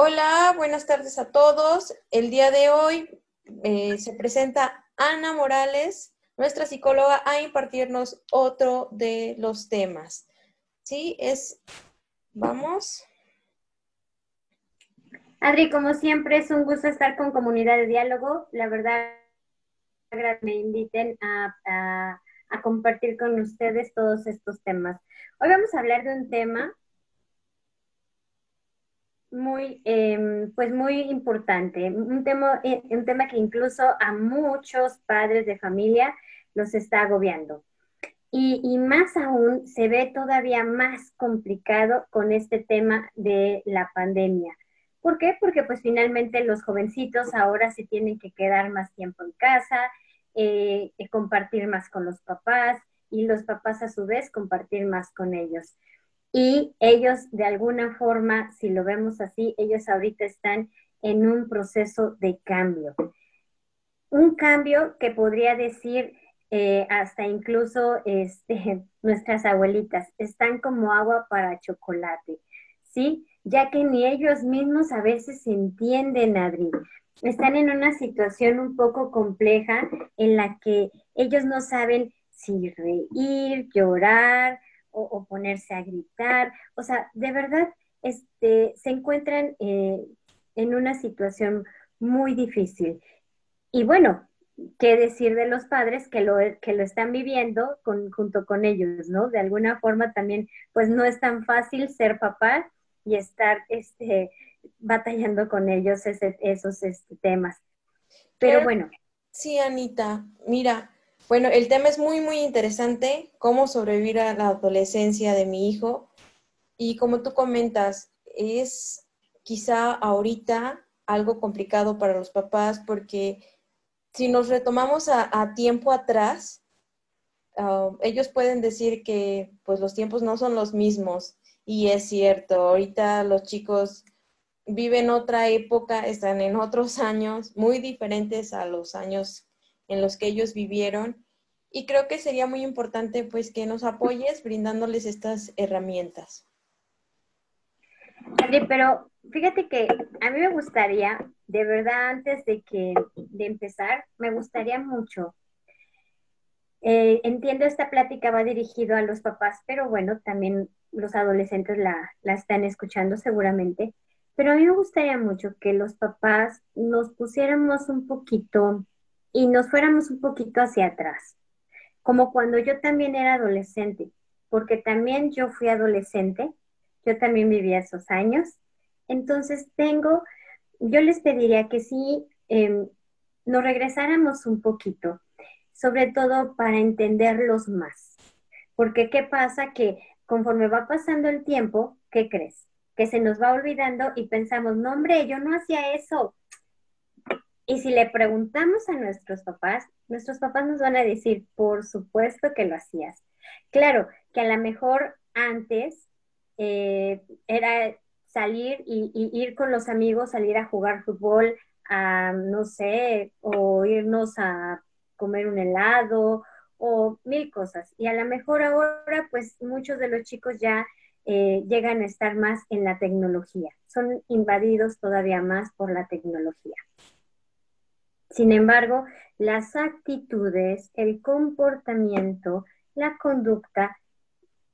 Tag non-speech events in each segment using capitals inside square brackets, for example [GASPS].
Hola, buenas tardes a todos. El día de hoy eh, se presenta Ana Morales, nuestra psicóloga, a impartirnos otro de los temas. Sí, es, vamos. Adri, como siempre, es un gusto estar con Comunidad de Diálogo. La verdad, me inviten a, compartir con ustedes todos estos temas. Hoy vamos a hablar de un tema muy, em, pues muy importante, un tema, eh, un tema que incluso a muchos padres de familia los está agobiando. Y, y, más aún se ve todavía más complicado con este tema de la pandemia. ¿Por qué? Porque pues finalmente los jovencitos ahora se tienen que quedar más tiempo en casa, eh, compartir más con los papás y los papás a su vez compartir más con ellos. Y ellos de alguna forma, si lo vemos así, ellos ahorita están en un proceso de cambio. Un cambio que podría decir eh, hasta incluso este, [LAUGHS] nuestras abuelitas, están como agua para chocolate, ¿sí? ya que ni ellos mismos a veces entienden, Adri. Están en una situación un poco compleja en la que ellos no saben si reír, llorar o, ponerse a gritar. O sea, de verdad, este, se encuentran eh, en una situación muy difícil. Y bueno, qué decir de los padres que lo, que lo están viviendo junto con ellos, ¿no? De alguna forma también, pues no es tan fácil ser papá y estar este, batallando con ellos esos este, temas. Pero bueno. Sí, Anita, mira, bueno, el tema es muy, muy interesante, cómo sobrevivir a la adolescencia de mi hijo. Y como tú comentas, es quizá ahorita algo complicado para los papás porque si nos retomamos a, tiempo atrás, ah, ellos pueden decir que pues los tiempos no son los mismos y es cierto, ahorita los chicos viven otra época, están en otros [LAUGHS] años muy diferentes a los años en los que ellos vivieron. Y creo que sería muy importante pues que nos apoyes brindándoles estas herramientas. Pero fíjate que a mí me gustaría, de verdad, antes de que de empezar, me gustaría mucho. Eh, entiendo esta plática va dirigido a los papás, pero bueno, también los adolescentes la, están escuchando seguramente, pero a mí me gustaría mucho que los papás nos pusiéramos un poquito y nos fuéramos un poquito hacia atrás, como cuando yo también era adolescente, porque también yo fui adolescente, yo también viví esos años, entonces tengo, yo les pediría que sí em, nos regresáramos un poquito, sobre todo para entenderlos más, porque ¿qué pasa? Que conforme va pasando el tiempo, ¿qué crees? Que se nos va olvidando y pensamos, no hombre, yo no hacía eso. Y si le preguntamos a nuestros papás, nuestros papás nos van a decir, por supuesto que lo hacías. Claro, que a lo mejor antes eh, era salir y, ir con los amigos, salir a jugar fútbol, a, no sé, o irnos a comer un helado o mil cosas. Y a lo mejor ahora, pues muchos de los chicos ya eh, llegan a estar más en la tecnología, son invadidos todavía más por la tecnología. Sin embargo, las actitudes, el comportamiento, la conducta,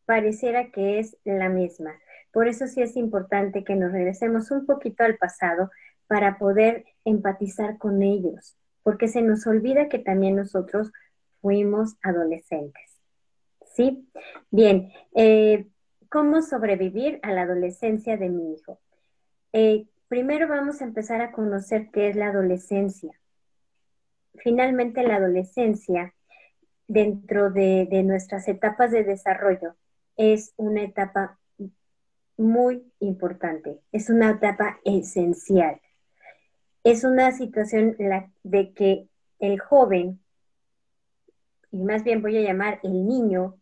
pareciera que es la misma. Por eso sí es importante que nos regresemos un poquito al pasado para poder empatizar con ellos, porque se nos olvida que también nosotros fuimos adolescentes. ¿Sí? Bien, eh, ¿cómo sobrevivir a la adolescencia de mi hijo? Eh, primero vamos a empezar a conocer qué es la adolescencia. Finalmente, la adolescencia, dentro de, nuestras etapas de desarrollo, es una etapa muy importante, es una etapa esencial. Es una situación de que el joven y más bien voy a llamar el niño,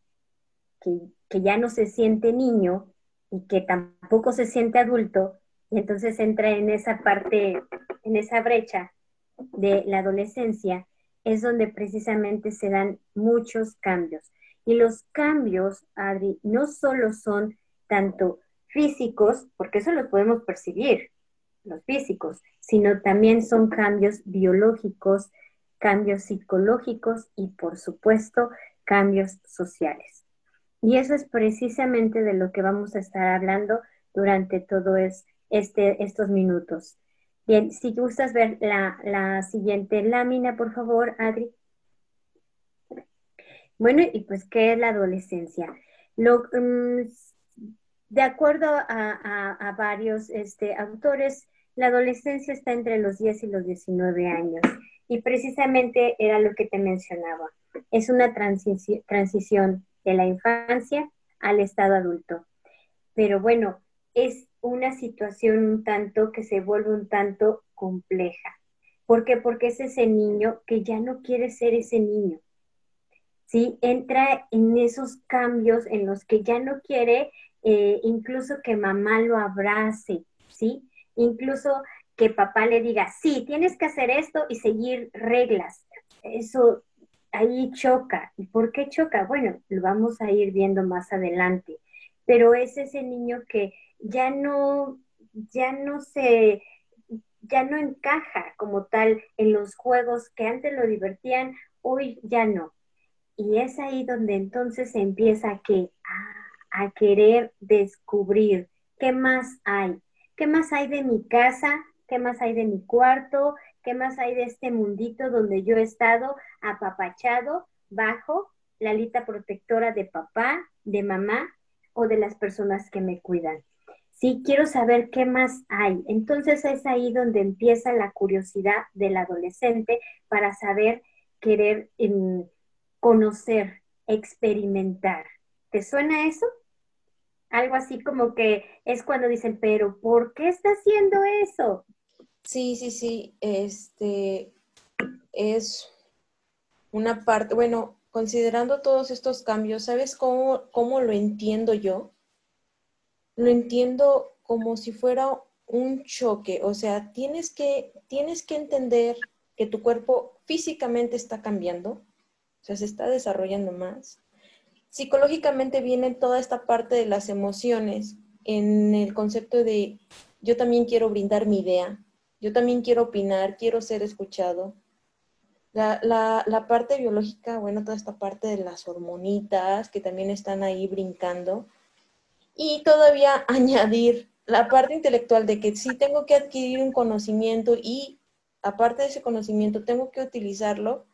que, ya no se siente niño y que tampoco se siente adulto, y entonces entra en esa parte, en esa brecha de la adolescencia, es donde precisamente se dan muchos cambios. Y los cambios, Adri, no solo son tanto físicos, porque eso lo podemos percibir, los físicos, sino también son cambios biológicos, cambios psicológicos y por supuesto cambios sociales. Y eso es precisamente de lo que vamos a estar hablando durante todo este, estos minutos. Bien, si gustas ver la, la siguiente lámina, por favor, Adri. Bueno, y pues, ¿qué es la adolescencia? Mm, de acuerdo a, varios este, autores, la adolescencia está entre los 10 y los 19 años. Y precisamente era lo que te mencionaba. Es una transición de la infancia al estado adulto. Pero bueno, es una situación un tanto que se vuelve un tanto compleja. ¿Por qué? Porque es ese niño que ya no quiere ser ese niño. ¿Sí? Entra en esos cambios en los que ya no quiere eh, incluso que mamá lo abrace, ¿sí? Incluso que papá le diga, sí, tienes que hacer esto y seguir reglas. Eso ahí choca. ¿Y por qué choca? Bueno, lo vamos a ir viendo más adelante. Pero es ese niño que ya no, ya no se, ya no encaja como tal en los juegos que antes lo divertían, hoy ya no. Y es ahí donde entonces se empieza que, a querer descubrir qué más hay, qué más hay de mi casa, qué más hay de mi cuarto, qué más hay de este mundito donde yo he estado apapachado bajo la alita protectora de papá, de mamá o de las personas que me cuidan. Sí, quiero saber qué más hay. Entonces es ahí donde empieza la curiosidad del adolescente para saber, querer em, conocer, experimentar. ¿Te suena eso? Algo así como que es cuando dicen, pero ¿por qué está haciendo eso? Sí, sí, sí. Este es una parte, bueno, considerando todos estos cambios, ¿sabes cómo, cómo lo entiendo yo? Lo entiendo como si fuera un choque, o sea, tienes que, tienes que entender que tu cuerpo físicamente está cambiando, o sea, se está desarrollando más, psicológicamente viene toda esta parte de las emociones en el concepto de yo también quiero brindar mi idea, yo también quiero opinar, quiero ser escuchado. La, la, parte biológica, bueno, toda esta parte de las hormonitas que también están ahí brincando. Y todavía [LAUGHS] añadir la parte intelectual de que sí tengo que adquirir un conocimiento y aparte de ese conocimiento tengo que utilizarlo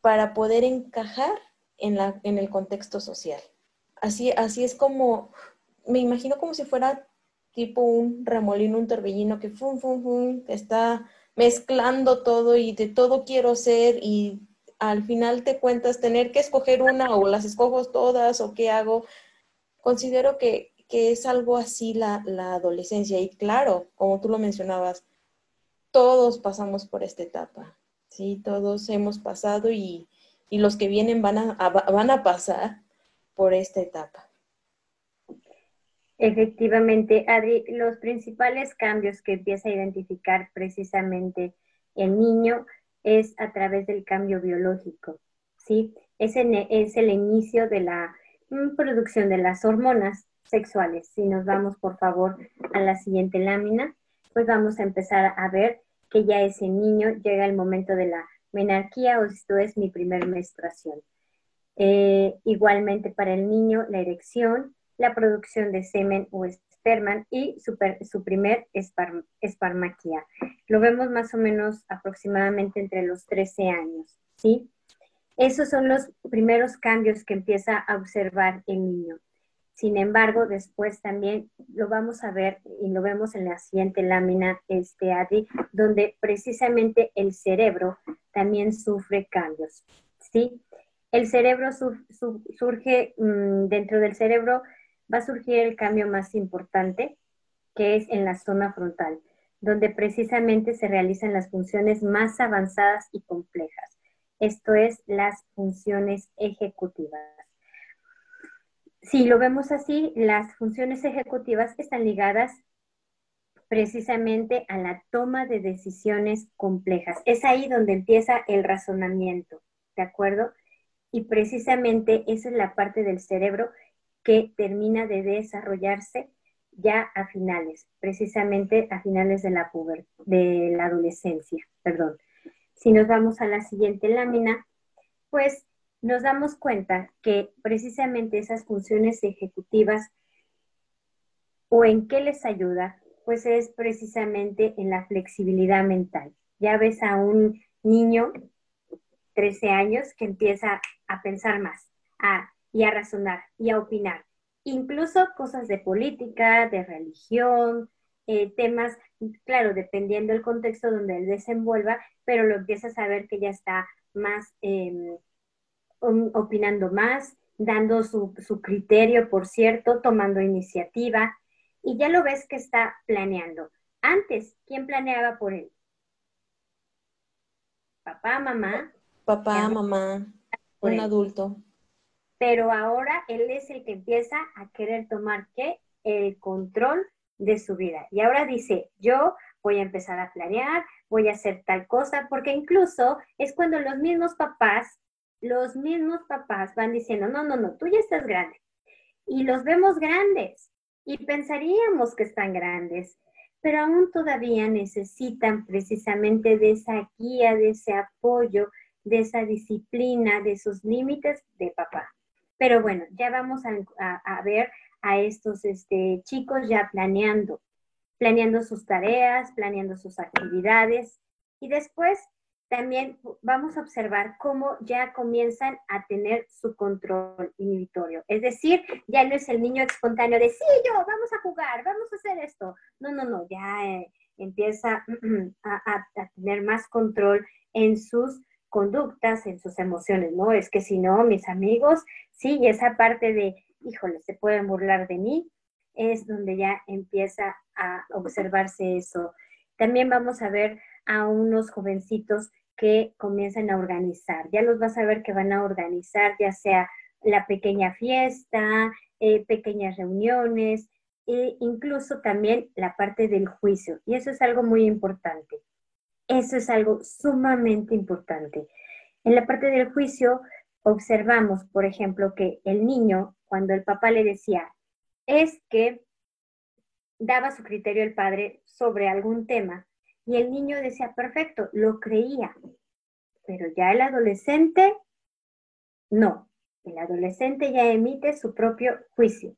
para poder encajar en, la, en el contexto social. Así, así es como, me imagino como si fuera tipo un remolino, un torbellino que está mezclando todo y de todo quiero ser y al final te cuentas tener que escoger una o las escojo todas o qué hago. Considero que, que es algo así la, la, adolescencia y claro, como tú lo mencionabas, todos pasamos por esta etapa, ¿sí? Todos hemos pasado y, y los que vienen van a, van a pasar por esta etapa. Efectivamente, Adri, los principales cambios que empieza a identificar precisamente el niño es a través del cambio biológico, ¿sí? Es, es el inicio de la mm, producción de las hormonas sexuales. Si nos vamos, por favor, a la siguiente lámina, pues vamos a empezar a ver que ya ese niño llega el momento de la menarquía o esto es mi primer menstruación. Eh, igualmente para el niño, la erección, la producción de semen o esperma y su, su primer esparmaquia. Lo vemos más o menos aproximadamente entre los 13 años, ¿sí? Esos son los primeros cambios que empieza a observar el niño. Sin embargo, después también lo vamos a ver y lo vemos en la siguiente lámina, este Adri, donde precisamente el cerebro también sufre cambios. ¿sí? El cerebro surge, mm, dentro del cerebro va a surgir el cambio más importante, que es en la zona frontal, donde precisamente se realizan las funciones más avanzadas y complejas. Esto es las funciones ejecutivas. Si lo vemos así, las funciones ejecutivas están ligadas precisamente a la toma de decisiones complejas. Es ahí donde empieza el razonamiento, ¿de acuerdo? Y precisamente esa es la parte del cerebro que termina de desarrollarse ya a finales, precisamente a finales de la puber, de la adolescencia, perdón. Si nos vamos a la siguiente lámina, pues nos damos cuenta que precisamente esas funciones ejecutivas o en qué les ayuda, pues es precisamente en la flexibilidad mental. Ya ves a un niño, 13 años, que empieza a pensar más y a razonar y a opinar incluso cosas de política, de religión, eh, temas, claro, dependiendo del contexto donde él desenvuelva, pero lo empiezas a ver que ya está más em, opinando más, dando su, su criterio, por cierto, tomando iniciativa, y ya lo ves que está planeando. Antes, ¿quién planeaba por él? Papá, mamá. Papá, mamá, un adulto pero ahora él es el que empieza a querer tomar? El control de su vida. Y ahora dice, yo voy a empezar a planear, voy a hacer tal cosa, porque incluso es cuando los mismos papás, los mismos papás van diciendo, no, no, no, tú ya estás grande. Y los vemos grandes y pensaríamos que están grandes, pero aún todavía necesitan precisamente de esa guía, de ese apoyo, de esa disciplina, de sus límites de papá. Pero bueno, ya vamos a, ver a estos este, chicos ya planeando, planeando sus tareas, planeando sus actividades y después también vamos a observar cómo ya comienzan a tener su control inhibitorio. Es decir, ya no es el niño espontáneo de, sí, yo, vamos a jugar, vamos a hacer esto. No, no, no, ya eh, empieza [CLEARS THROAT] a, a, tener más control en sus conductas, en sus emociones, ¿no? Es que si no, mis amigos, sí, y esa parte de, híjole, se pueden burlar de mí, es donde ya empieza a observarse eso. También vamos a ver a unos jovencitos que comienzan a organizar. Ya los vas a ver que van a organizar ya sea la pequeña fiesta, eh, pequeñas reuniones e incluso también la parte del juicio. Y eso es algo muy importante. Eso es algo sumamente importante. En la parte del juicio observamos, por ejemplo, que el niño, cuando el papá le decía, es que daba su criterio el padre sobre algún tema, y el niño decía, perfecto, lo creía, pero ya el adolescente, no, el adolescente ya emite su propio juicio.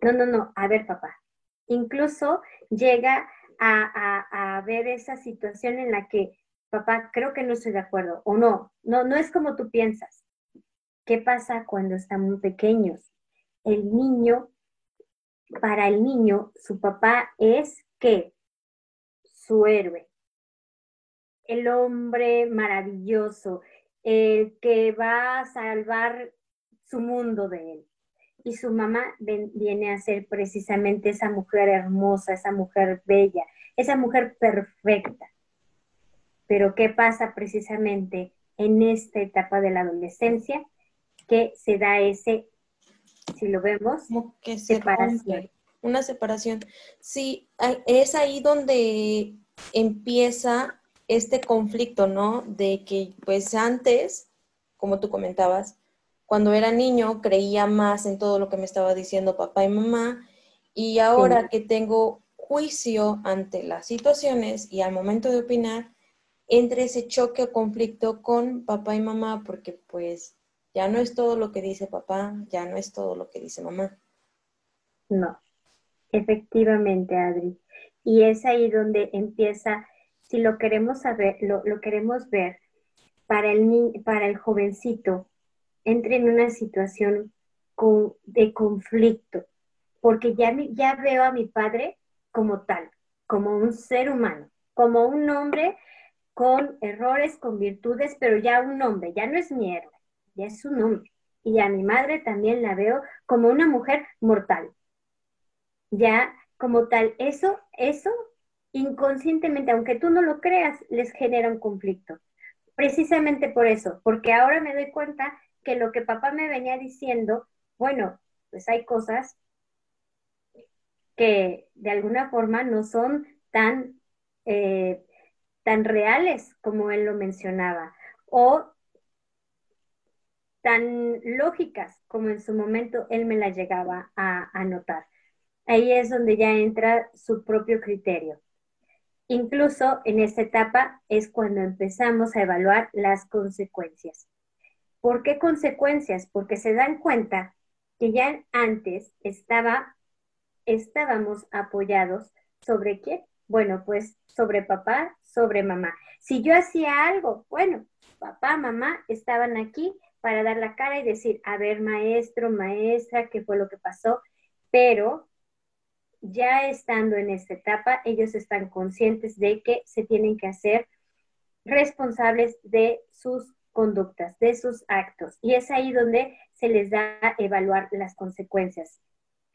No, no, no, a ver papá, incluso llega a, ver esa situación en la que, papá, creo que no estoy de acuerdo, o no, no, no es como tú piensas. ¿Qué pasa cuando están muy pequeños? El niño, para el niño, su papá es ¿qué? Su héroe. El hombre maravilloso, el que va a salvar su mundo de él y su mamá viene a ser precisamente esa mujer hermosa, esa mujer bella, esa mujer perfecta. Pero ¿qué pasa precisamente en esta etapa de la adolescencia? Que se da ese, si lo vemos, que separación. Una separación. Sí, es ahí donde empieza este conflicto, ¿no? De que pues antes, como tú comentabas, cuando era niño creía más en todo lo que me estaba diciendo papá y mamá y ahora que tengo juicio ante las situaciones y al momento de opinar, entre ese choque o conflicto con papá y mamá porque pues ya no es todo lo que dice papá, ya no es todo lo que dice mamá. No, efectivamente, Adri. Y es ahí donde empieza, si lo queremos saber, lo, queremos ver, para el, para el jovencito, entre en una situación de conflicto, porque ya, ya veo a mi padre como tal, como un ser humano, como un hombre con errores, con virtudes, pero ya un hombre, ya no es mi ya es un hombre. Y a mi madre también la veo como una mujer mortal. Ya como tal, eso, eso inconscientemente, aunque tú no lo creas, les genera un conflicto. Precisamente por eso, porque ahora me doy cuenta que lo que papá me venía diciendo, bueno, pues hay cosas que de alguna forma no son tan, eh, tan reales como él lo mencionaba, o tan lógicas como en su momento él me las llegaba a, a notar. ahí es donde ya entra su propio criterio. Incluso en esta etapa es cuando empezamos a evaluar las consecuencias. ¿Por qué consecuencias? Porque se dan cuenta que ya antes estaba, estábamos apoyados sobre qué? Bueno, pues sobre papá, sobre mamá. Si yo hacía algo, bueno, papá, mamá estaban aquí para dar la cara y decir, a ver, maestro, maestra, ¿qué fue lo que pasó? Pero ya estando en esta etapa, ellos están conscientes de que se tienen que hacer responsables de sus conductas, de sus actos. Y es ahí donde se les da a evaluar las consecuencias.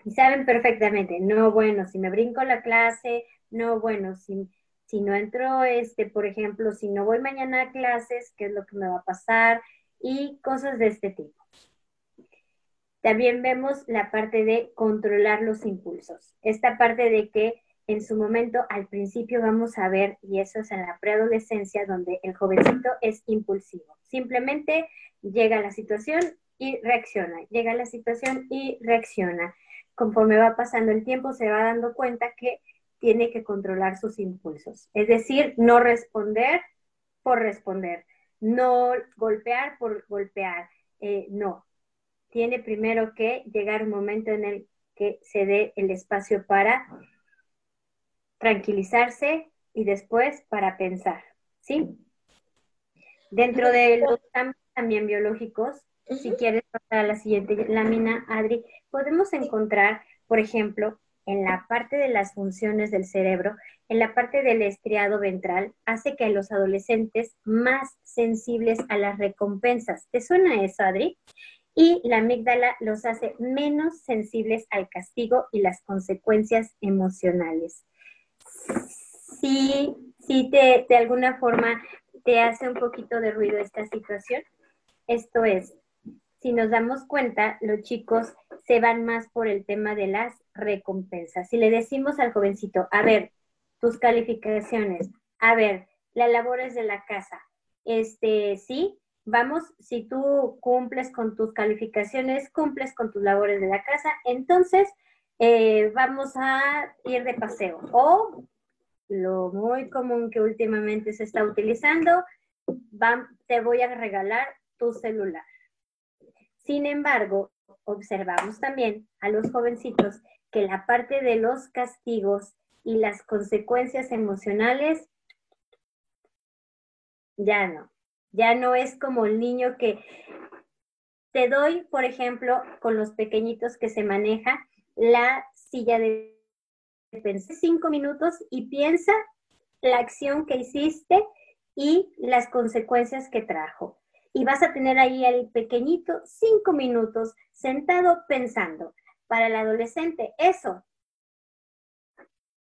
Y saben perfectamente, no, bueno, si me brinco la clase, no, bueno, si, si no entro, este, por ejemplo, si no voy mañana a clases, ¿qué es lo que me va a pasar? Y cosas de este tipo. También vemos la parte de controlar los impulsos. Esta parte de que en su momento, al principio vamos a ver, y eso es en la preadolescencia, donde el jovencito es impulsivo. Simplemente llega a la situación y reacciona, llega a la situación y reacciona. Conforme va pasando el tiempo, se va dando cuenta que tiene que controlar sus impulsos. Es decir, no responder por responder, no golpear por golpear, eh, no. Tiene primero que llegar un momento en el que se dé el espacio para tranquilizarse y después para pensar, ¿sí? Dentro de los cambios también biológicos, si quieres pasar a la siguiente lámina, Adri, podemos encontrar, por ejemplo, en la parte de las funciones del cerebro, en la parte del estriado ventral, hace que los adolescentes más sensibles a las recompensas. ¿Te suena eso, Adri? Y la amígdala los hace menos sensibles al castigo y las consecuencias emocionales. Si, si te, de alguna forma te hace un poquito de ruido esta situación. Esto es, si nos damos cuenta, los chicos se van más por el tema de las recompensas. Si le decimos al jovencito, a ver, tus calificaciones, a ver, las labores de la casa, este, sí, vamos, si tú cumples con tus calificaciones, cumples con tus labores de la casa, entonces eh, vamos a ir de paseo. O lo muy común que últimamente se está utilizando, te voy a regalar tu celular. Sin embargo, observamos también a los jovencitos que la parte de los castigos y las consecuencias emocionales ya no. Ya no es como el niño que te doy, por ejemplo, con los pequeñitos que se maneja la silla de pensé cinco minutos y piensa la acción que hiciste y las consecuencias que trajo. Y vas a tener ahí al pequeñito cinco minutos sentado pensando. Para el adolescente, eso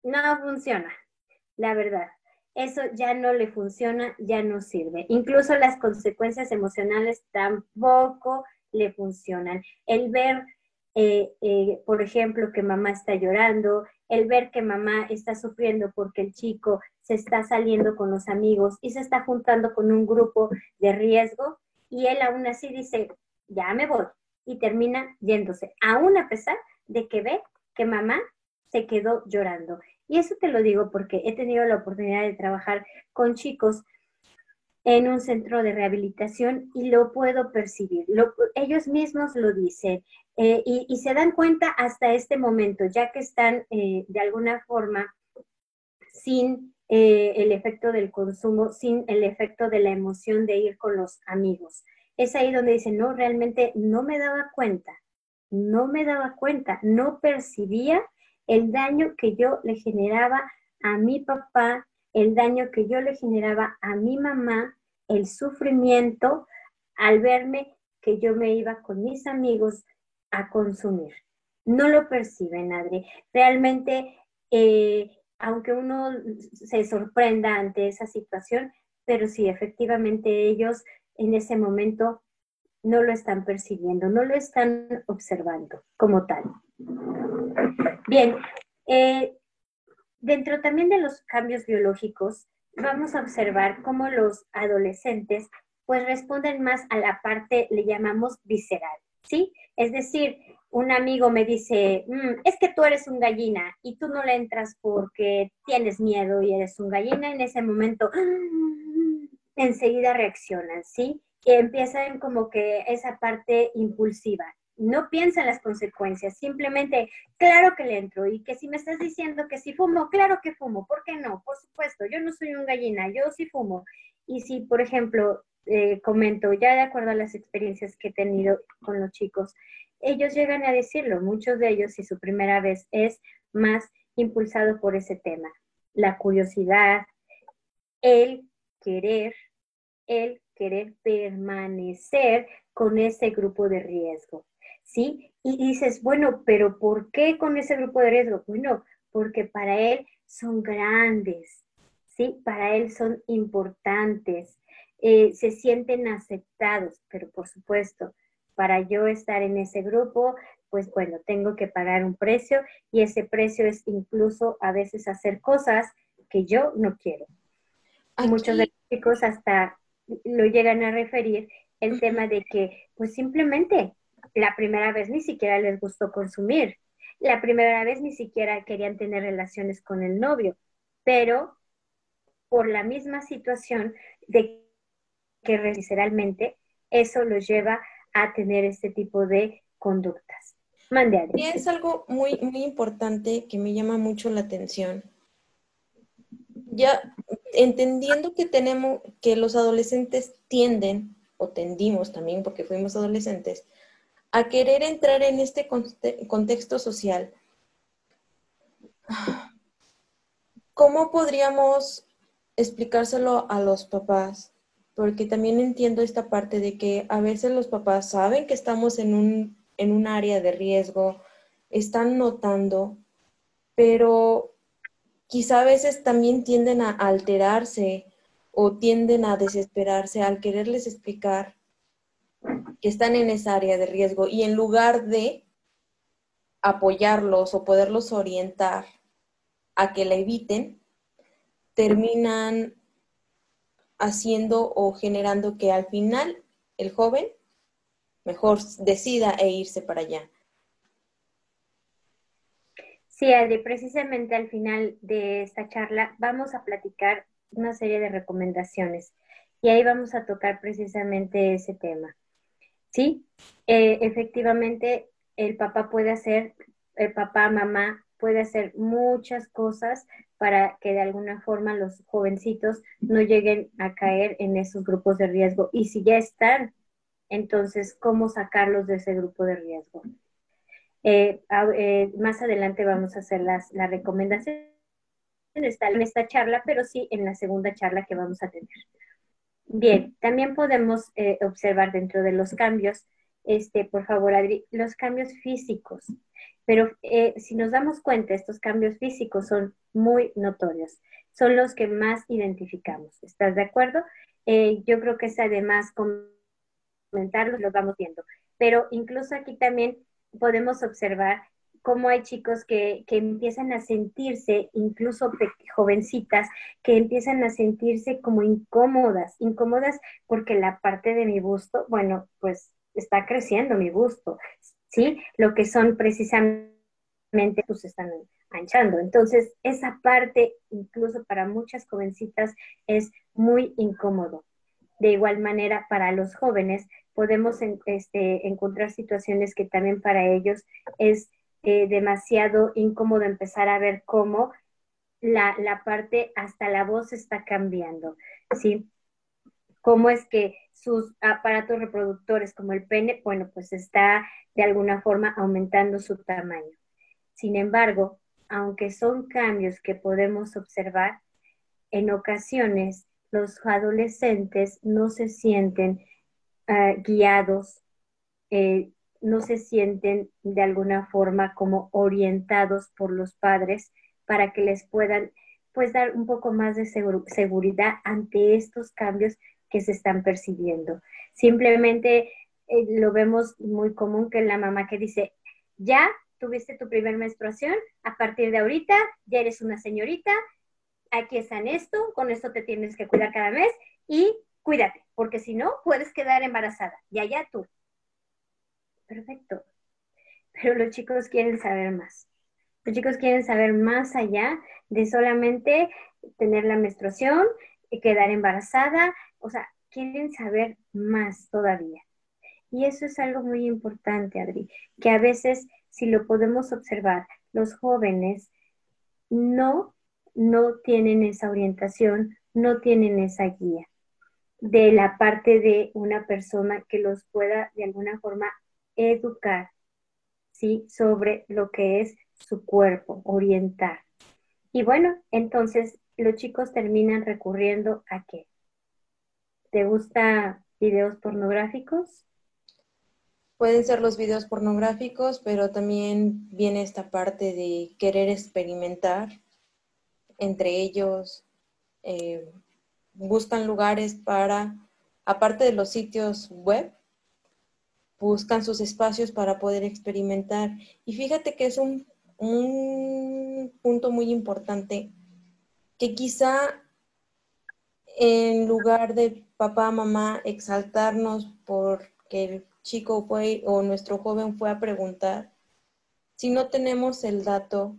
no funciona, la verdad. Eso ya no le funciona, ya no sirve. Incluso las consecuencias emocionales tampoco le funcionan. El ver eh, eh, por ejemplo, que mamá está llorando, el ver que mamá está sufriendo porque el chico se está saliendo con los amigos y se está juntando con un grupo de riesgo y él aún así dice, ya me voy y termina yéndose, aún a pesar de que ve que mamá se quedó llorando. Y eso te lo digo porque he tenido la oportunidad de trabajar con chicos en un centro de rehabilitación y lo puedo percibir. ellos mismos lo dicen eh, y, se dan cuenta hasta este momento, ya que están eh, de alguna forma sin eh, el efecto del consumo, sin el efecto de la emoción de ir con los amigos. Es ahí donde dicen, no, realmente no me daba cuenta, no me daba cuenta, no percibía el daño que yo le generaba a mi papá, el daño que yo le generaba a mi mamá, el sufrimiento al verme que yo me iba con mis amigos a consumir. No lo perciben, Adri. Realmente, eh, aunque uno se sorprenda ante esa situación, pero sí, efectivamente ellos en ese momento no lo están percibiendo, no lo están observando como tal. Bien, eh, Dentro también de los cambios biológicos, vamos a observar cómo los adolescentes pues responden más a la parte, le llamamos visceral, ¿sí? Es decir, un amigo me dice, mm, es que tú eres un gallina y tú no le entras porque tienes miedo y eres un gallina, en ese momento [GASPS] enseguida reaccionan, ¿sí? Y empiezan como que esa parte impulsiva. No piensan las consecuencias, simplemente, claro que le entro y que si me estás diciendo que si fumo, claro que fumo, ¿por qué no? Por supuesto, yo no soy un gallina, yo sí fumo. Y si, por ejemplo, eh, comento, ya de acuerdo a las experiencias que he tenido con los chicos, ellos llegan a decirlo, muchos de ellos, si su primera vez es más impulsado por ese tema, la curiosidad, el querer, el querer permanecer con ese grupo de riesgo, ¿sí? Y dices, bueno, pero ¿por qué con ese grupo de riesgo? Bueno, porque para él son grandes, ¿sí? Para él son importantes, eh, se sienten aceptados, pero por supuesto, para yo estar en ese grupo, pues bueno, tengo que pagar un precio y ese precio es incluso a veces hacer cosas que yo no quiero. Muchos de los chicos hasta lo llegan a referir el tema de que pues simplemente la primera vez ni siquiera les gustó consumir, la primera vez ni siquiera querían tener relaciones con el novio, pero por la misma situación de que literalmente eso los lleva a tener este tipo de conductas. Mande Y es algo muy, muy importante que me llama mucho la atención. Ya entendiendo que tenemos, que los adolescentes tienden, o tendimos también porque fuimos adolescentes, a querer entrar en este contexto social, ¿cómo podríamos explicárselo a los papás porque también entiendo esta parte de que a veces los papás saben que estamos en un, en un área de riesgo, están notando, pero quizá a veces también tienden a alterarse o tienden a desesperarse al quererles explicar que están en esa área de riesgo y en lugar de apoyarlos o poderlos orientar a que la eviten, terminan haciendo o generando que al final el joven mejor decida e irse para allá. Sí, Adri, precisamente al final de esta charla vamos a platicar una serie de recomendaciones y ahí vamos a tocar precisamente ese tema. Sí, eh, efectivamente el papá puede hacer, el papá, mamá puede hacer muchas cosas para que de alguna forma los jovencitos no lleguen a caer en esos grupos de riesgo. Y si ya están, entonces, ¿cómo sacarlos de ese grupo de riesgo? Eh, eh, más adelante vamos a hacer las, las recomendaciones está en esta charla, pero sí en la segunda charla que vamos a tener. Bien, también podemos eh, observar dentro de los cambios, este, por favor, Adri, los cambios físicos. Pero eh, si nos damos cuenta, estos cambios físicos son muy notorios, son los que más identificamos. ¿Estás de acuerdo? Eh, yo creo que es además comentarlos, los vamos viendo. Pero incluso aquí también podemos observar cómo hay chicos que, que, empiezan a sentirse, incluso jovencitas, que empiezan a sentirse como incómodas, incómodas porque la parte de mi busto, bueno, pues está creciendo mi busto, ¿sí? Lo que son precisamente, pues están anchando. Entonces, esa parte, incluso para muchas jovencitas, es muy incómodo. De igual manera, para los jóvenes, podemos este, encontrar situaciones que también para ellos es eh, demasiado incómodo empezar a ver cómo la, la, parte, hasta la voz está cambiando, ¿sí? Cómo es que sus aparatos reproductores como el pene, bueno, pues está de alguna forma aumentando su tamaño. Sin embargo, aunque son cambios que podemos observar, en ocasiones los adolescentes no se sienten eh, guiados, eh, no se sienten de alguna forma como orientados por los padres para que les puedan pues dar un poco más de seguridad ante estos cambios que se están percibiendo. Simplemente eh, lo vemos muy común que la mamá que dice, ya tuviste tu primer menstruación, a partir de ahorita ya eres una señorita, aquí está en esto, con esto te tienes que cuidar cada mes y cuídate, porque si no puedes quedar embarazada, y allá tú. Perfecto. pero los chicos quieren saber más. Los chicos quieren saber más allá de solamente tener la menstruación, quedar embarazada, o sea, quieren saber más todavía. Y eso es algo muy importante, Adri, que a veces, si lo podemos observar, los jóvenes no, no tienen esa orientación, no tienen esa guía de la parte de una persona que los pueda de alguna forma educar, ¿sí? Sobre lo que es su cuerpo, orientar. Y bueno, entonces los chicos terminan recurriendo a qué? ¿Te gusta videos pornográficos? Pueden ser los videos pornográficos, pero también viene esta parte de querer experimentar entre ellos. Eh, buscan lugares para, aparte de los sitios web, buscan sus espacios para poder experimentar. Y fíjate que es un, un punto muy importante que quizá en lugar de papá, mamá, exaltarnos porque el chico fue o nuestro joven fue a preguntar, si no tenemos el dato,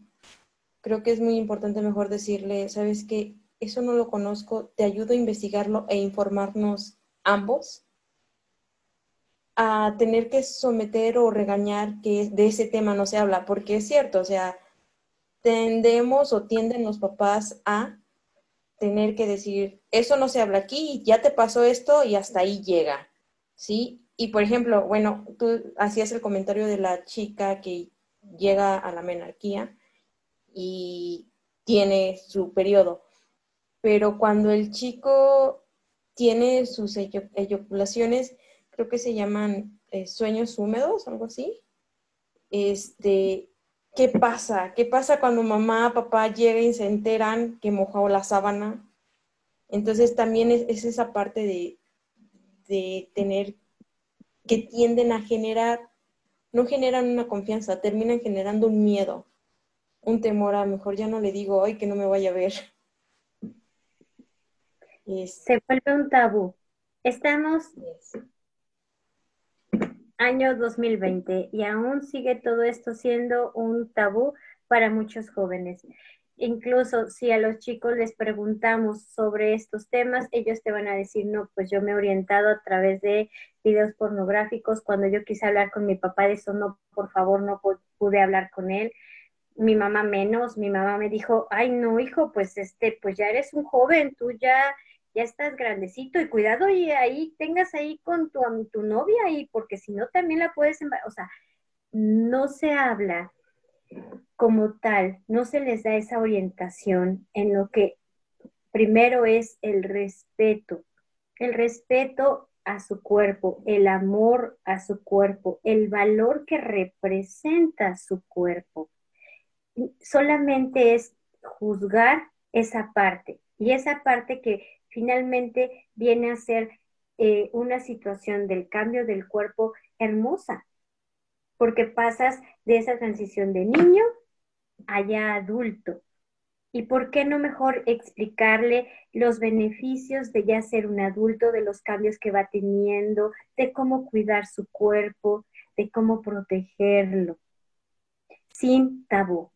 creo que es muy importante mejor decirle, sabes que eso no lo conozco, te ayudo a investigarlo e informarnos ambos a tener que someter o regañar que de ese tema no se habla, porque es cierto, o sea, tendemos o tienden los papás a tener que decir, eso no se habla aquí, ya te pasó esto y hasta ahí llega, ¿sí? Y por ejemplo, bueno, tú hacías el comentario de la chica que llega a la menarquía y tiene su periodo, pero cuando el chico tiene sus eyaculaciones, creo que se llaman eh, sueños húmedos, algo así. Este, ¿qué pasa? ¿Qué pasa cuando mamá, papá llegan y se enteran que mojó la sábana? Entonces también es, esa parte de, de tener que tienden a generar, no generan una confianza, terminan generando un miedo, un temor a mejor ya no le digo, ay, que no me vaya a ver. Se vuelve un tabú. Estamos año 2020 y aún sigue todo esto siendo un tabú para muchos jóvenes. Incluso si a los chicos les preguntamos sobre estos temas, ellos te van a decir, no, pues yo me he orientado a través de videos pornográficos. Cuando yo quise hablar con mi papá de eso, no, por favor, no pude hablar con él. Mi mamá menos, mi mamá me dijo, ay, no, hijo, pues este, pues ya eres un joven, tú ya ya estás grandecito y cuidado y ahí tengas ahí con tu, tu novia y porque si no también la puedes, o sea, no se habla como tal, no se les da esa orientación en lo que primero es el respeto, el respeto a su cuerpo, el amor a su cuerpo, el valor que representa su cuerpo. Solamente es juzgar esa parte y esa parte que finalmente viene a ser eh, una situación del cambio del cuerpo hermosa, porque pasas de esa transición de niño a ya adulto. ¿Y por qué no mejor explicarle los beneficios de ya ser un adulto, de los cambios que va teniendo, de cómo cuidar su cuerpo, de cómo protegerlo, sin tabú?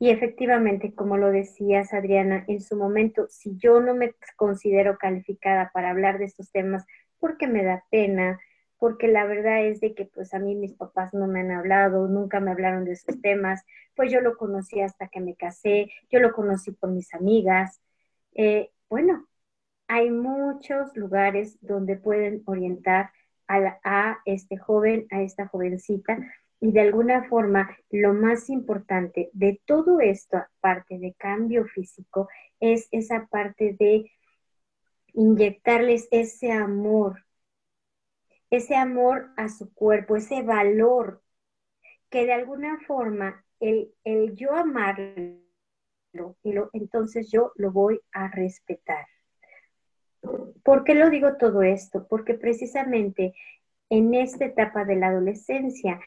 Y efectivamente, como lo decías, Adriana, en su momento, si yo no me considero calificada para hablar de estos temas, porque me da pena, porque la verdad es de que pues a mí mis papás no me han hablado, nunca me hablaron de esos temas, pues yo lo conocí hasta que me casé, yo lo conocí por mis amigas. Eh, bueno, hay muchos lugares donde pueden orientar a, a este joven, a esta jovencita, y de alguna forma, lo más importante de todo esto, aparte de cambio físico, es esa parte de inyectarles ese amor, ese amor a su cuerpo, ese valor, que de alguna forma el, el yo amarlo, y lo, entonces yo lo voy a respetar. ¿Por qué lo digo todo esto? Porque precisamente en esta etapa de la adolescencia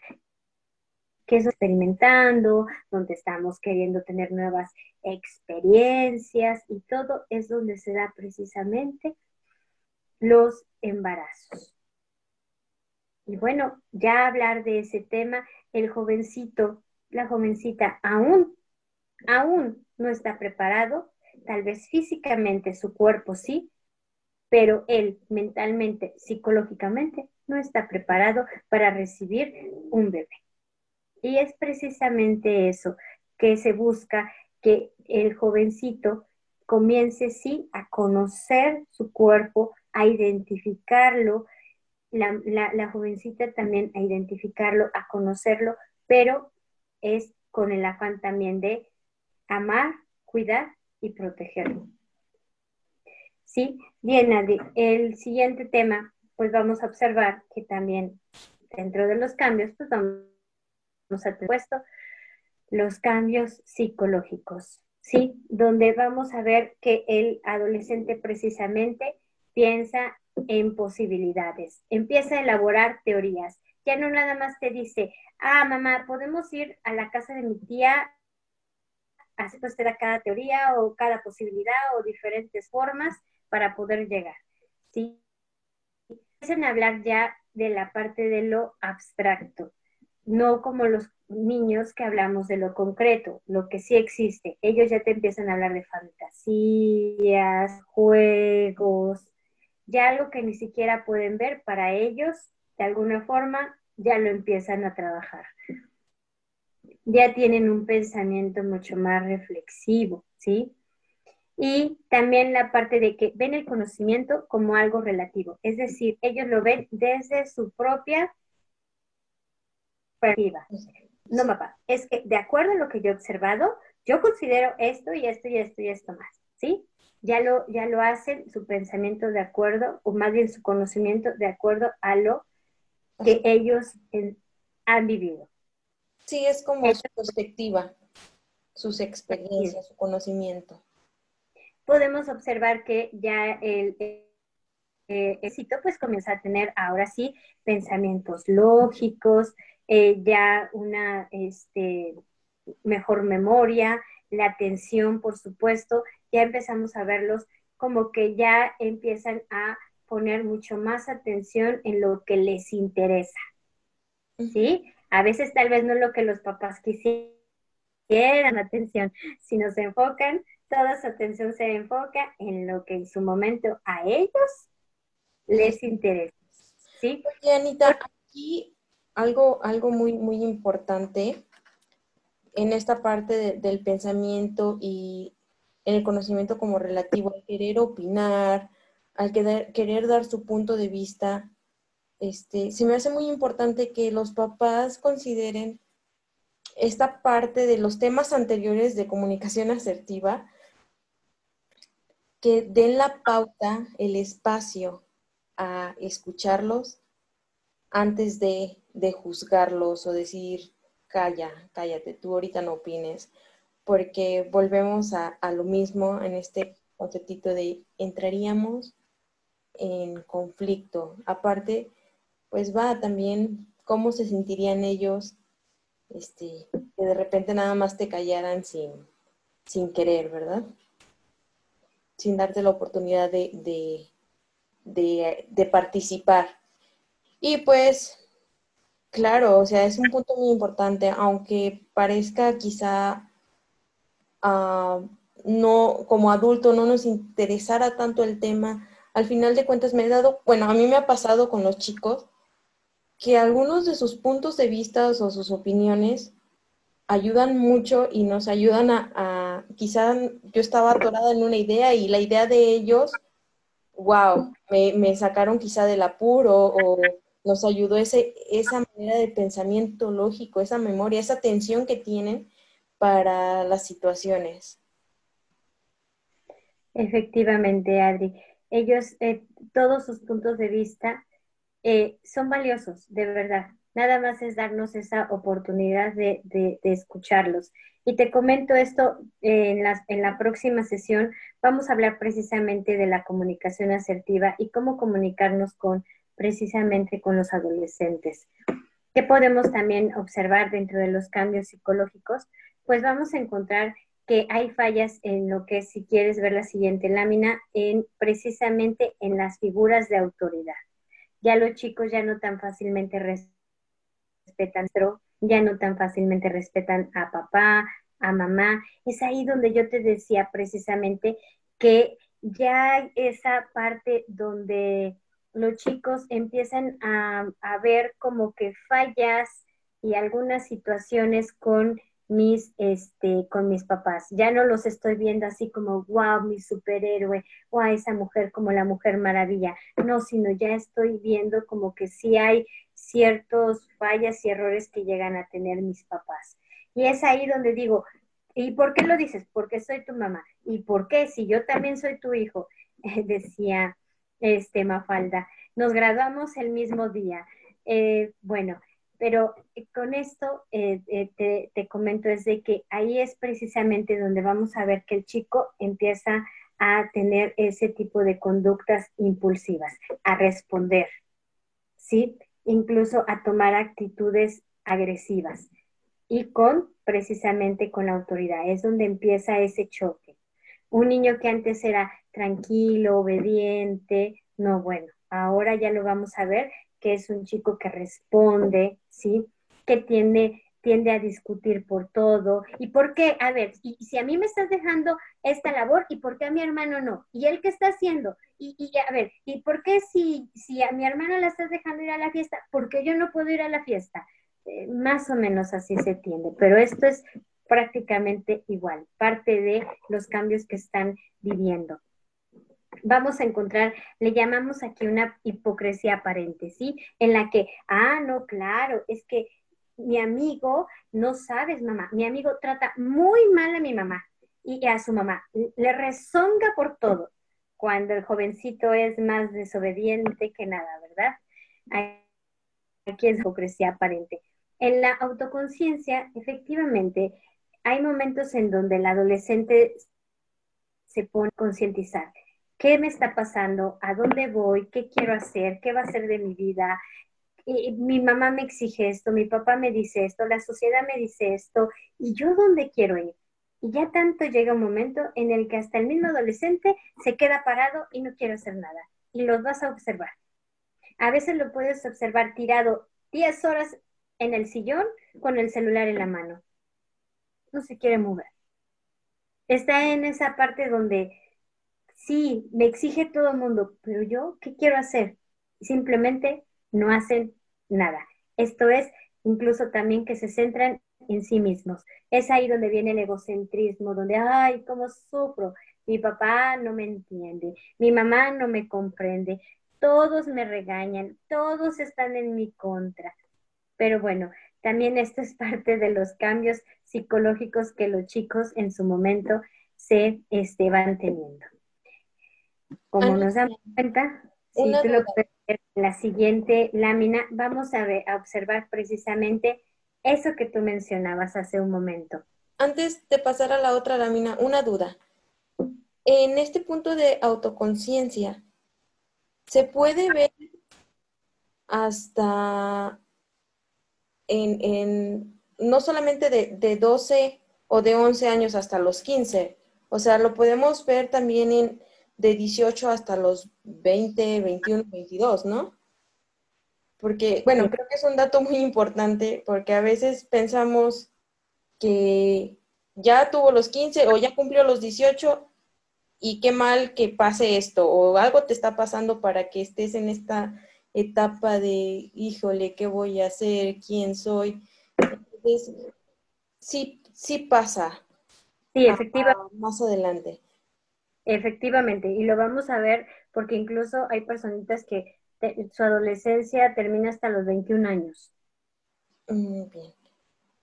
que es experimentando, donde estamos queriendo tener nuevas experiencias y todo es donde se da precisamente los embarazos. Y bueno, ya hablar de ese tema, el jovencito, la jovencita aún, aún no está preparado, tal vez físicamente su cuerpo sí, pero él mentalmente, psicológicamente, no está preparado para recibir un bebé. Y es precisamente eso que se busca, que el jovencito comience sí a conocer su cuerpo, a identificarlo, la, jovencita también a identificarlo, a conocerlo, pero es con el afán también de amar, cuidar y protegerlo. Sí, bien, Adri. El siguiente tema, pues vamos a observar que también dentro de los cambios, pues vamos a tener puesto los cambios psicológicos, ¿sí? Donde vamos a ver que el adolescente precisamente piensa en posibilidades, empieza a elaborar teorías. Ya no nada más te dice, ah, mamá, podemos ir a la casa de mi tía, así pues te da cada teoría o cada posibilidad o diferentes formas para poder llegar. ¿sí? Empiezan a hablar ya de la parte de lo abstracto, no como los niños que hablamos de lo concreto, lo que sí existe. Ellos ya te empiezan a hablar de fantasías, juegos, ya algo que ni siquiera pueden ver para ellos, de alguna forma, ya lo empiezan a trabajar. Ya tienen un pensamiento mucho más reflexivo, ¿sí? Y también la parte de que ven el conocimiento como algo relativo, es decir, ellos lo ven desde su propia perspectiva. No, papá, es que de acuerdo a lo que yo he observado, yo considero esto y esto y esto y esto más, ¿sí? ya lo, ya lo hacen su pensamiento de acuerdo, o más bien su conocimiento de acuerdo a lo que ellos han vivido. Sí, es como su perspectiva, sus experiencias, su conocimiento. Podemos observar que ya el, éxito pues comienza a tener ahora sí pensamientos lógicos, eh, ya una este, mejor memoria, la atención, por supuesto, ya empezamos a verlos como que ya empiezan a poner mucho más atención en lo que les interesa. ¿Sí? A veces tal vez no lo que los papás quisieran atención, si nos enfocan, toda su atención se enfoca en lo que en su momento a ellos les interesa. ¿Sí? Oye, Anita, aquí algo, algo muy, muy importante en esta parte del pensamiento y en el conocimiento como relativo, al querer opinar, al querer, querer dar su punto de vista, este, se me hace muy importante que los papás consideren esta parte de los temas anteriores de comunicación asertiva, que den la pauta, el espacio a escucharlos antes de, de juzgarlos o decir, calla, cállate, tú ahorita no opines porque volvemos a, lo mismo en este conceptito de entraríamos en conflicto. Aparte, pues va también cómo se sentirían ellos este, que de repente nada más te callaran sin, sin querer, ¿verdad? Sin darte la oportunidad de, de, de participar. Y pues, claro, o sea, es un punto muy importante, aunque parezca quizá no, como adulto no nos interesara tanto el tema, al final de cuentas me he dado, bueno, a mí me ha pasado con los chicos que algunos de sus puntos de vista o sus opiniones ayudan mucho y nos ayudan a, quizá yo estaba atorada en una idea y la idea de ellos, wow, me, me sacaron quizá del apuro o nos ayudó ese, esa manera de pensamiento lógico, esa memoria, esa atención que tienen para las situaciones. Efectivamente, Adri. Ellos, eh, todos sus puntos de vista eh, son valiosos, de verdad. Nada más es darnos esa oportunidad de, escucharlos. Y te comento esto en, en la próxima sesión. Vamos a hablar precisamente de la comunicación asertiva y cómo comunicarnos con precisamente con los adolescentes. ¿Qué podemos también observar dentro de los cambios psicológicos? pues vamos a encontrar que hay fallas en lo que si quieres ver la siguiente lámina, en precisamente en las figuras de autoridad. Ya los chicos ya no tan fácilmente respetan, ya no tan fácilmente respetan a papá, a mamá. Es ahí donde yo te decía precisamente que ya esa parte donde los chicos empiezan a, ver como que fallas y algunas situaciones con mis, este, con mis papás. Ya no los estoy viendo así como, wow, mi superhéroe, o a esa mujer como la mujer maravilla. No, sino ya estoy viendo como que sí hay ciertos fallas y errores que llegan a tener mis papás. Y es ahí donde digo, ¿y por qué lo dices? Porque soy tu mamá. ¿Y por qué? Si yo también soy tu hijo, [LAUGHS] decía este Mafalda. Nos graduamos el mismo día. Eh, bueno, pero eh, con esto eh, te, te, comento es de que ahí es precisamente donde vamos a ver que el chico empieza a tener ese tipo de conductas impulsivas, a responder, ¿sí? Incluso a tomar actitudes agresivas y con precisamente con la autoridad. Es donde empieza ese choque. Un niño que antes era tranquilo, obediente, no, bueno, ahora ya lo vamos a ver que es un chico que responde, ¿sí? Que tiende, tiende a discutir por todo. ¿Y por qué? A ver, y, si a mí me estás dejando esta labor, ¿y por qué a mi hermano no? ¿Y él qué está haciendo? Y, a ver, ¿y por qué si, si a mi hermano la estás dejando ir a la fiesta, por qué yo no puedo ir a la fiesta? Eh, más o menos así se tiende, pero esto es prácticamente igual, parte de los cambios que están viviendo vamos a encontrar, le llamamos aquí una hipocresía aparente, ¿sí? En la que, ah, no, claro, es que mi amigo, no sabes, mamá, mi amigo trata muy mal a mi mamá y a su mamá, le rezonga por todo, cuando el jovencito es más desobediente que nada, ¿verdad? Aquí es hipocresía aparente. En la autoconciencia, efectivamente, hay momentos en donde el adolescente se pone a concientizar ¿Qué me está pasando? ¿A dónde voy? ¿Qué quiero hacer? ¿Qué va a ser de mi vida? Mi mamá me exige esto, mi papá me dice esto, la sociedad me dice esto, y yo dónde quiero ir. Y ya tanto llega un momento en el que hasta el mismo adolescente se queda parado y no quiere hacer nada. Y los vas a observar. A veces lo puedes observar tirado 10 horas en el sillón con el celular en la mano. No se quiere mover. Está en esa parte donde sí, me exige todo el mundo, pero yo, ¿qué quiero hacer? Simplemente no hacen nada. Esto es incluso también que se centran en sí mismos. Es ahí donde viene el egocentrismo, donde, ay, cómo sufro. Mi papá no me entiende, mi mamá no me comprende, todos me regañan, todos están en mi contra. Pero bueno, también esto es parte de los cambios psicológicos que los chicos en su momento se este, van teniendo. Como nos damos cuenta, si tú lo puedes ver en la siguiente lámina, vamos a, ver, a observar precisamente eso que tú mencionabas hace un momento. Antes de pasar a la otra lámina, una duda. En este punto de autoconciencia, ¿se puede ver hasta en, en no solamente de, de, 12 o de 11 años hasta los 15? O sea, lo podemos ver también en de 18 hasta los 20, 21, 22, ¿no? Porque, bueno, creo que es un dato muy importante porque a veces pensamos que ya tuvo los 15 o ya cumplió los 18 y qué mal que pase esto o algo te está pasando para que estés en esta etapa de, híjole, ¿qué voy a hacer? ¿Quién soy? Entonces, sí, sí pasa. Sí, efectivamente. Más adelante. Efectivamente, y lo vamos a ver porque incluso hay personitas que su adolescencia termina hasta los 21 años. Muy bien,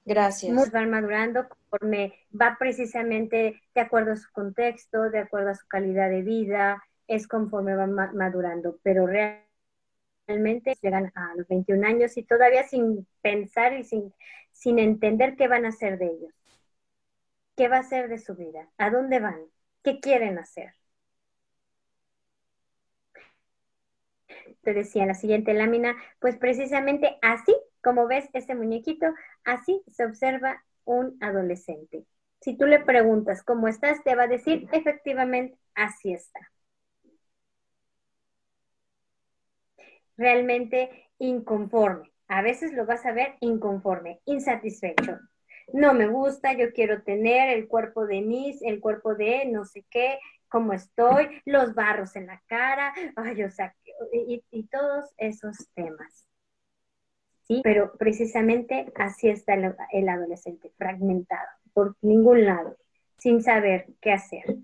gracias. van madurando conforme va precisamente de acuerdo a su contexto, de acuerdo a su calidad de vida, es conforme van madurando, pero realmente llegan a los 21 años y todavía sin pensar y sin, sin entender qué van a hacer de ellos, qué va a ser de su vida, a dónde van. ¿Qué quieren hacer? Te decía en la siguiente lámina, pues precisamente así, como ves ese muñequito, así se observa un adolescente. Si tú le preguntas cómo estás, te va a decir efectivamente así está. realmente inconforme. A veces lo vas a ver inconforme, insatisfecho. No me gusta, yo quiero tener el cuerpo de mis, el cuerpo de no sé qué, cómo estoy, los barros en la cara, ay, o sea, y, y todos esos temas. ¿Sí? Pero precisamente así está el, adolescente, fragmentado, por ningún lado, sin saber qué hacer.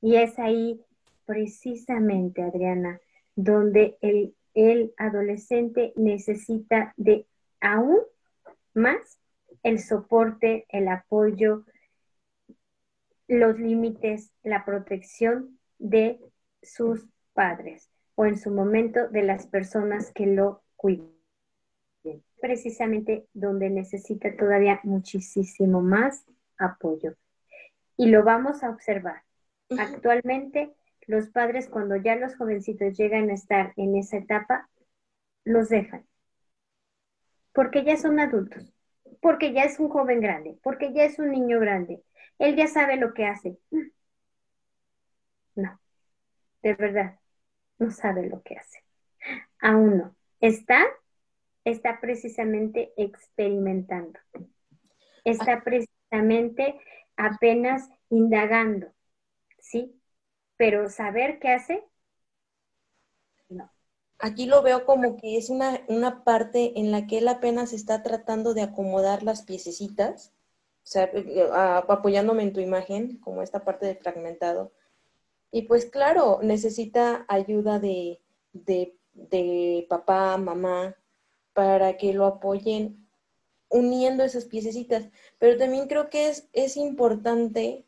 Y es ahí precisamente, Adriana, donde el, el adolescente necesita de aún más el soporte, el apoyo, los límites, la protección de sus padres o en su momento de las personas que lo cuiden. Precisamente donde necesita todavía muchísimo más apoyo. Y lo vamos a observar. Actualmente los padres cuando ya los jovencitos llegan a estar en esa etapa, los dejan. Porque ya son adultos, porque ya es un joven grande, porque ya es un niño grande. Él ya sabe lo que hace. No, de verdad, no sabe lo que hace. Aún no. Está, está precisamente experimentando. Está precisamente apenas indagando, ¿sí? pero saber qué hace. Aquí lo veo como que es una, una parte en la que él apenas está tratando de acomodar las piececitas, o sea, eh, apoyándome en tu imagen, como esta parte de fragmentado. Y pues claro, necesita ayuda de, de, papá, mamá, para que lo apoyen uniendo esas piececitas. Pero también creo que es, es importante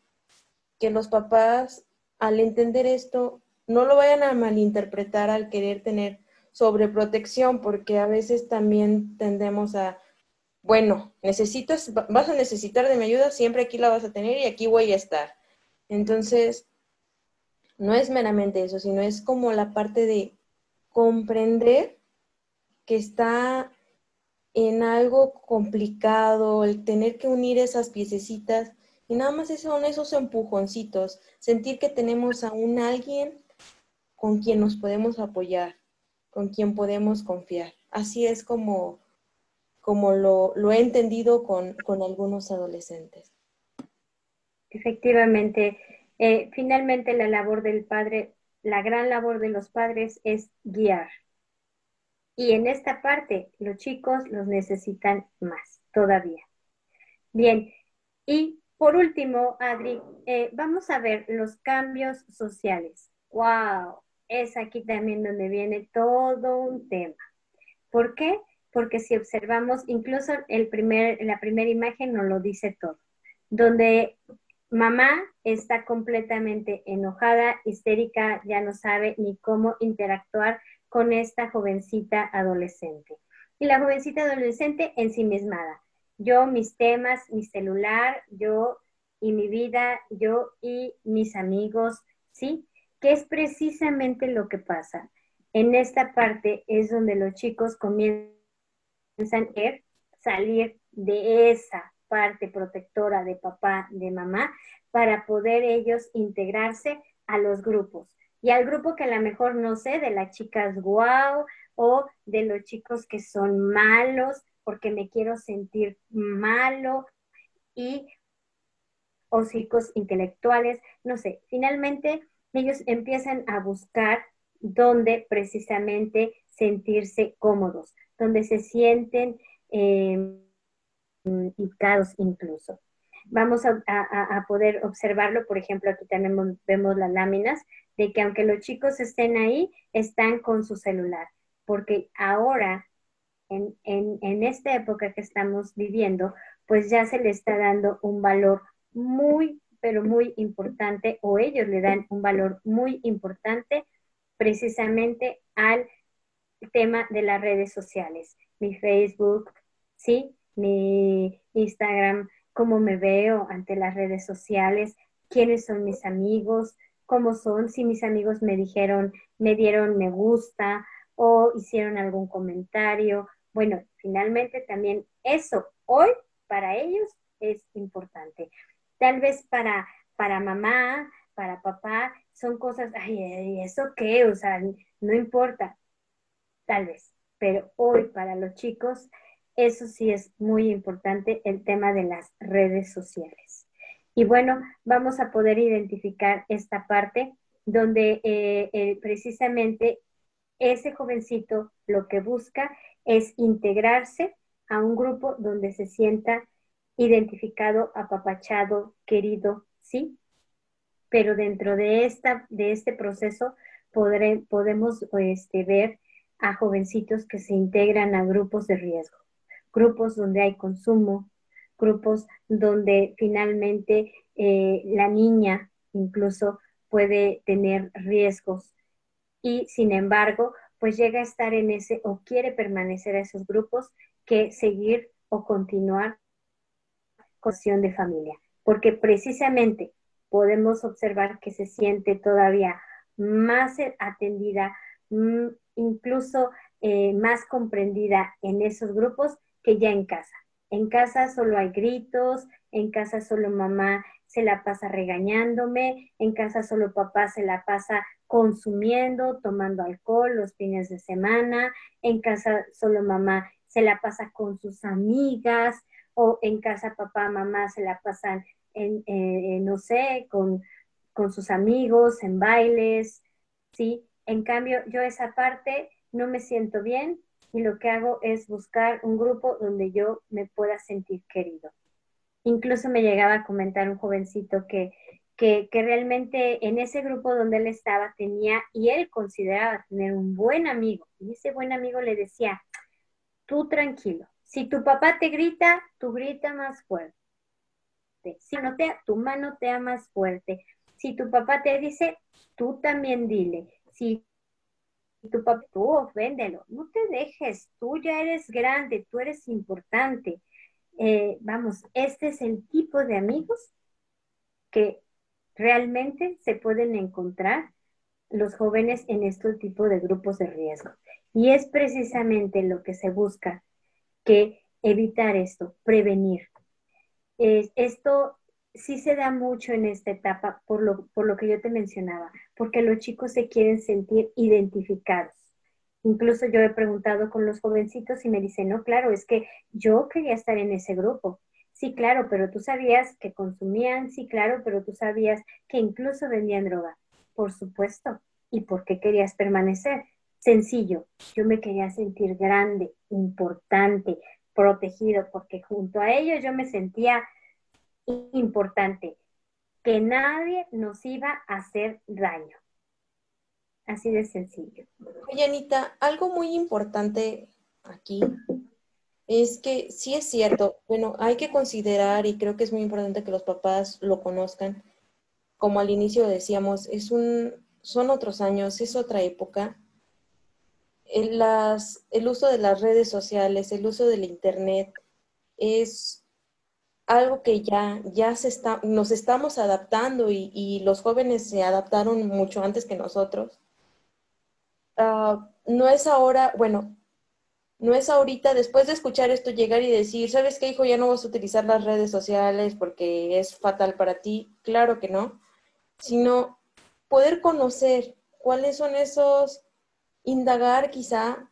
que los papás al entender esto, no lo vayan a malinterpretar al querer tener sobreprotección, porque a veces también tendemos a, bueno, necesitas, vas a necesitar de mi ayuda, siempre aquí la vas a tener y aquí voy a estar. Entonces, no es meramente eso, sino es como la parte de comprender que está en algo complicado, el tener que unir esas piececitas y nada más son esos empujoncitos, sentir que tenemos a un alguien con quien nos podemos apoyar, con quien podemos confiar. Así es como, como lo, he entendido con, algunos adolescentes. Efectivamente, eh, finalmente la labor del padre, la gran labor de los padres es guiar. Y en esta parte los chicos los necesitan más todavía. Bien, y por último, Adri, eh, vamos a ver los cambios sociales. ¡Wow! Es aquí también donde viene todo un tema. ¿Por qué? Porque si observamos, incluso el primer, la primera imagen nos lo dice todo, donde mamá está completamente enojada, histérica, ya no sabe ni cómo interactuar con esta jovencita adolescente. Y la jovencita adolescente ensimismada yo, mis temas, mi celular, yo y mi vida, yo y mis amigos, ¿sí? Que es precisamente lo que pasa. En esta parte es donde los chicos comienzan a salir de esa parte protectora de papá, de mamá, para poder ellos integrarse a los grupos. Y al grupo que a lo mejor no sé, de las chicas guau o de los chicos que son malos, porque me quiero sentir malo y o chicos intelectuales, no sé, finalmente ellos empiezan a buscar dónde precisamente sentirse cómodos, donde se sienten eh, incluso. Vamos a, a, poder observarlo, por ejemplo, aquí también vemos las láminas, de que aunque los chicos estén ahí, están con su celular, porque ahora en, esta época que estamos viviendo, pues ya se le está dando un valor muy, pero muy importante, o ellos le dan un valor muy importante precisamente al tema de las redes sociales. Mi Facebook, ¿sí? Mi Instagram, cómo me veo ante las redes sociales, quiénes son mis amigos, cómo son, si mis amigos me dijeron, me dieron me gusta o hicieron algún comentario, bueno, finalmente también eso hoy para ellos es importante. Tal vez para, para mamá, para papá, son cosas, ay, ¿eso qué? O sea, no importa. tal vez, pero hoy para los chicos, eso sí es muy importante, el tema de las redes sociales. Y bueno, vamos a poder identificar esta parte donde eh, eh, precisamente ese jovencito lo que busca es integrarse a un grupo donde se sienta identificado, apapachado, querido, ¿sí? Pero dentro de, esta, de este proceso podemos este, ver a jovencitos que se integran a grupos de riesgo, grupos donde hay consumo, grupos donde finalmente eh, la niña incluso puede tener riesgos y sin embargo, pues llega a estar en ese o quiere permanecer a esos grupos que seguir o continuar con de familia, porque precisamente podemos observar que se siente todavía más atendida, mm, incluso eh, más comprendida en esos grupos que ya en casa. En casa solo hay gritos, en casa solo mamá se la pasa regañándome, en casa solo papá se la pasa consumiendo, tomando alcohol los fines de semana, en casa solo mamá se la pasa con sus amigas o en casa papá, mamá se la pasan en, no sé, con, con sus amigos, en bailes, ¿sí? En cambio, yo esa parte no me siento bien y lo que hago es buscar un grupo donde yo me pueda sentir querido. Incluso me llegaba a comentar un jovencito que, que, realmente en ese grupo donde él estaba tenía y él consideraba tener un buen amigo. Y ese buen amigo le decía, tú tranquilo, si tu papá te grita, tú grita más fuerte. Si no te, tu mano te da más fuerte. Si tu papá te dice, tú también dile. Si tu papá, tú oféndelo. No te dejes, tú ya eres grande, tú eres importante. Eh, vamos, este es el tipo de amigos que realmente se pueden encontrar los jóvenes en este tipo de grupos de riesgo. Y es precisamente lo que se busca, que evitar esto, prevenir. esto sí se da mucho en esta etapa por lo, por lo que yo te mencionaba, porque los chicos se quieren sentir identificados. Incluso yo he preguntado con los jovencitos y me dicen, no, claro, es que yo quería estar en ese grupo. Sí, claro, pero tú sabías que consumían, sí, claro, pero tú sabías que incluso vendían droga. Por supuesto. ¿Y por qué querías permanecer? Sencillo, yo me quería sentir grande, importante, protegido, porque junto a ellos yo me sentía importante, que nadie nos iba a hacer daño. Así de sencillo. Oye, Anita, algo muy importante aquí es que sí es cierto, bueno, hay que considerar y creo que es muy importante que los papás lo conozcan. Como al inicio decíamos, es un, son otros años, es otra época. El, uso de las redes sociales, el uso del Internet es algo que ya, ya se está, nos estamos adaptando y, y los jóvenes se adaptaron mucho antes que nosotros. Ah, no es ahora, bueno, no es ahorita, después de escuchar esto, llegar y decir, ¿sabes qué, hijo? Ya no vas a utilizar las redes sociales porque es fatal para ti. Claro que no. Sino poder conocer cuáles son esos, indagar quizá,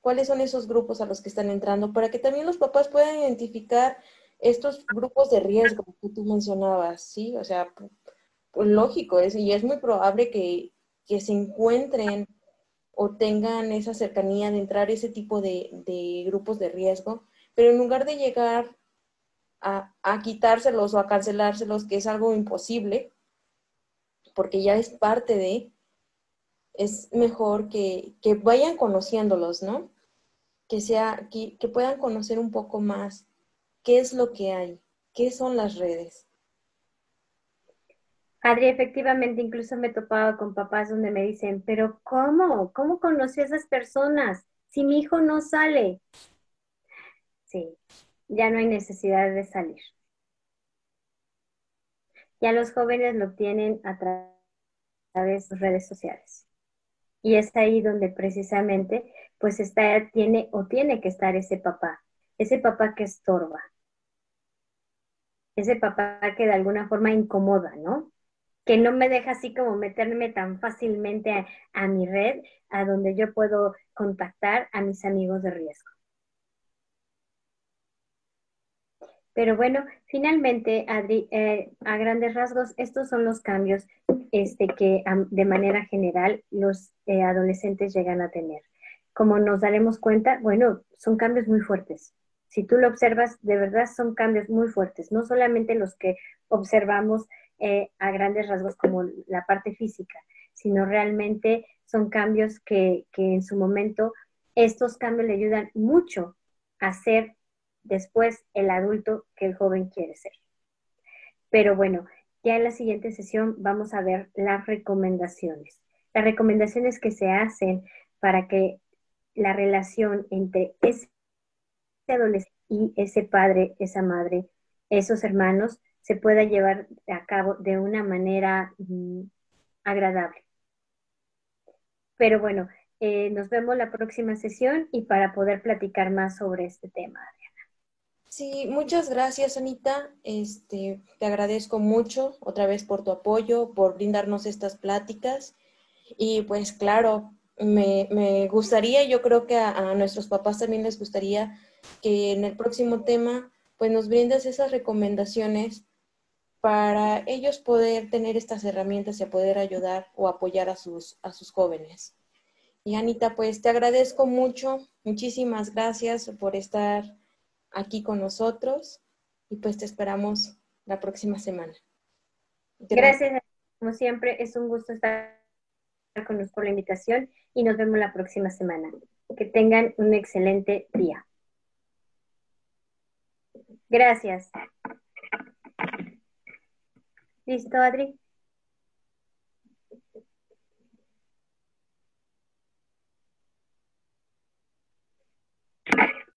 cuáles son esos grupos a los que están entrando, para que también los papás puedan identificar estos grupos de riesgo que tú mencionabas, ¿sí? O sea, pues lógico, es, y es muy probable que, que se encuentren o tengan esa cercanía de entrar ese tipo de, grupos de riesgo, pero en lugar de llegar a, quitárselos o a cancelárselos, que es algo imposible, porque ya es parte de, es mejor que, vayan conociéndolos, ¿no? Que, sea, que, que puedan conocer un poco más qué es lo que hay, qué son las redes. Adri, efectivamente, incluso me he topado con papás donde me dicen, pero ¿cómo? ¿Cómo conocí a esas personas? Si mi hijo no sale. Sí, ya no hay necesidad de salir. Ya los jóvenes lo obtienen a través de redes sociales. Y es ahí donde precisamente pues está, tiene o tiene que estar ese papá, ese papá que estorba, ese papá que de alguna forma incomoda, ¿no? que no me deja así como meterme tan fácilmente a, mi red, a donde yo puedo contactar a mis amigos de riesgo. Pero bueno, finalmente, Adri, eh, a grandes rasgos, estos son los cambios este, que de manera general los eh, adolescentes llegan a tener. Como nos daremos cuenta, bueno, son cambios muy fuertes. Si tú lo observas, de verdad son cambios muy fuertes, no solamente los que observamos eh, a grandes rasgos como la parte física, sino realmente son cambios que, que en su momento, estos cambios le ayudan mucho a ser después el adulto que el joven quiere ser. Pero bueno, ya en la siguiente sesión vamos a ver las recomendaciones. Las recomendaciones que se hacen para que la relación entre ese adolescente y ese padre, esa madre, esos hermanos, se pueda llevar a cabo de una manera mm, agradable. Pero bueno, eh, nos vemos la próxima sesión y para poder platicar más sobre este tema. Sí, muchas gracias, Anita. Este, te agradezco mucho otra vez por tu apoyo, por brindarnos estas pláticas. Y pues claro, me, gustaría, yo creo que a, a, nuestros papás también les gustaría que en el próximo tema, pues nos brindes esas recomendaciones para ellos poder tener estas herramientas y poder ayudar o apoyar a sus, a sus jóvenes. Y Anita, pues te agradezco mucho, muchísimas gracias por estar aquí con nosotros y pues te esperamos la próxima semana. Gracias, como siempre, es un gusto estar con nosotros por la invitación y nos vemos la próxima semana. Que tengan un excelente día. Gracias. ¿Listo, Adri?